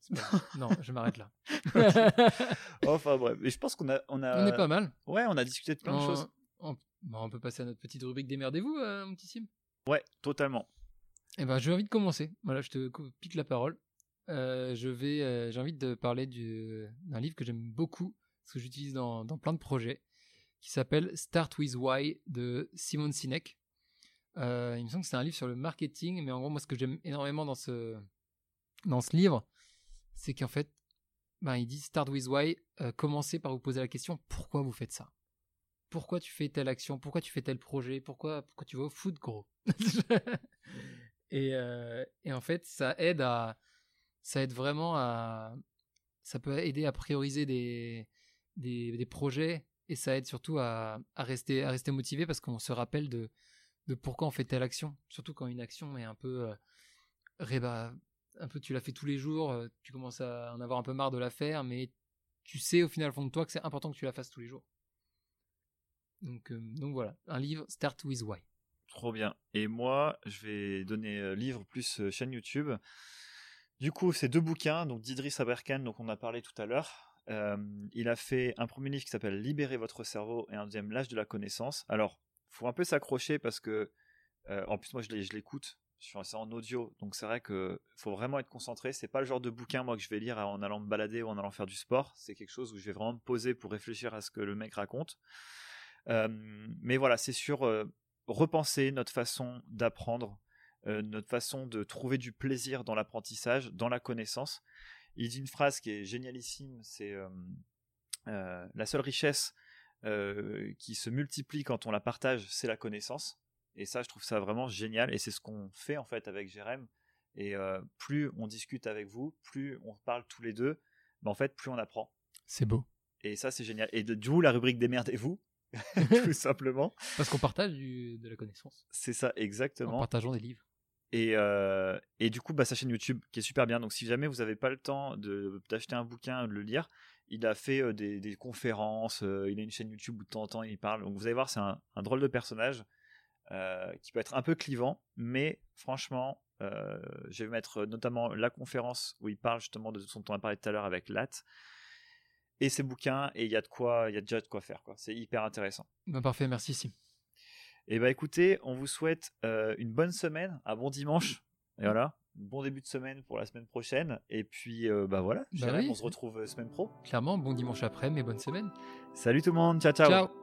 c'est pas ça. non, je m'arrête là. enfin bref, mais je pense qu'on a, on a. On est pas mal. Ouais, on a discuté de plein de choses. On, on, peut passer à notre petite rubrique démerdez-vous, euh, mon petit Sim. Ouais, totalement. Eh ben, j'ai envie de commencer. Voilà, je te pique la parole. Euh, je vais, j'ai envie de parler d'un livre que j'aime beaucoup, ce que j'utilise dans, dans plein de projets, qui s'appelle Start with Why de Simon Sinek. Euh, il me semble que c'est un livre sur le marketing, mais en gros, moi, ce que j'aime énormément dans ce, dans ce livre, c'est qu'en fait, ben, il dit Start with Why, euh, commencez par vous poser la question pourquoi vous faites ça? Pourquoi tu fais telle action? Pourquoi tu fais tel projet? Pourquoi, pourquoi tu vas au foot, gros? Et, euh, et en fait, ça aide à. Ça aide vraiment à. Ça peut aider à prioriser des, des, projets et ça aide surtout à, rester, motivé parce qu'on se rappelle de, pourquoi on fait telle action. Surtout quand une action est un peu euh, un peu tu la fais tous les jours, euh, tu commences à en avoir un peu marre de la faire, mais tu sais au final au fond de toi que c'est important que tu la fasses tous les jours. Donc, euh, donc voilà, un livre Start with Why. Trop bien. Et moi, je vais donner livre plus chaîne YouTube. Du coup, c'est deux bouquins, donc d'Idriss Aberkan, donc on a parlé tout à l'heure. Il a fait un premier livre qui s'appelle Libérer votre cerveau et un deuxième L'âge de la connaissance. Alors, faut un peu s'accrocher parce que, en plus, moi, je l'écoute. Je suis en audio, donc c'est vrai que faut vraiment être concentré. C'est pas le genre de bouquin moi que je vais lire en allant me balader ou en allant faire du sport. C'est quelque chose où je vais vraiment me poser pour réfléchir à ce que le mec raconte. Mais voilà, c'est sur repenser notre façon d'apprendre, notre façon de trouver du plaisir dans l'apprentissage, dans la connaissance. Il dit une phrase qui est génialissime, c'est la seule richesse euh, qui se multiplie quand on la partage, c'est la connaissance. Et ça, je trouve ça vraiment génial. Et c'est ce qu'on fait en fait avec Jérém. Et euh, plus on discute avec vous, plus on parle tous les deux, mais en fait, plus on apprend. C'est beau. Et ça, c'est génial. Et du coup, la rubrique démerdez-vous, tout simplement. Parce qu'on partage de la connaissance. C'est ça, exactement. En partageant des livres. Et, euh, et, du coup, bah, sa chaîne YouTube qui est super bien. Donc, si jamais vous n'avez pas le temps d'acheter un bouquin, de le lire, il a fait euh, des, conférences, euh, il a une chaîne YouTube où de temps en temps il parle. Donc vous allez voir, c'est un, drôle de personnage qui peut être un peu clivant, mais franchement, je vais mettre notamment la conférence où il parle justement de ce dont on a tout à l'heure avec Lat. et ses bouquins et il y a de quoi, il y a déjà de quoi faire. C'est hyper intéressant. Bah, parfait, merci Sim. Et bah écoutez, on vous souhaite euh, une bonne semaine, un bon dimanche. Et voilà, bon début de semaine pour la semaine prochaine. Et puis euh, bah voilà, Bah oui. on se retrouve euh, semaine pro. Clairement, bon dimanche après, mais bonne semaine. Salut tout le monde, ciao ciao. Ciao.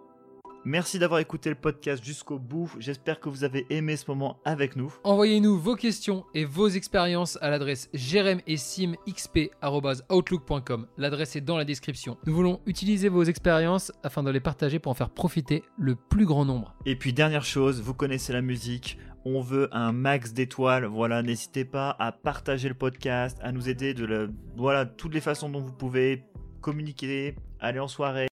Merci d'avoir écouté le podcast jusqu'au bout. J'espère que vous avez aimé ce moment avec nous. Envoyez-nous vos questions et vos expériences à l'adresse jeremessimxp.outlook.com. L'adresse est dans la description. Nous voulons utiliser vos expériences afin de les partager pour en faire profiter le plus grand nombre. Et puis dernière chose, vous connaissez la musique. On veut un max d'étoiles. Voilà, n'hésitez pas à partager le podcast, à nous aider de la, voilà toutes les façons dont vous pouvez communiquer, aller en soirée.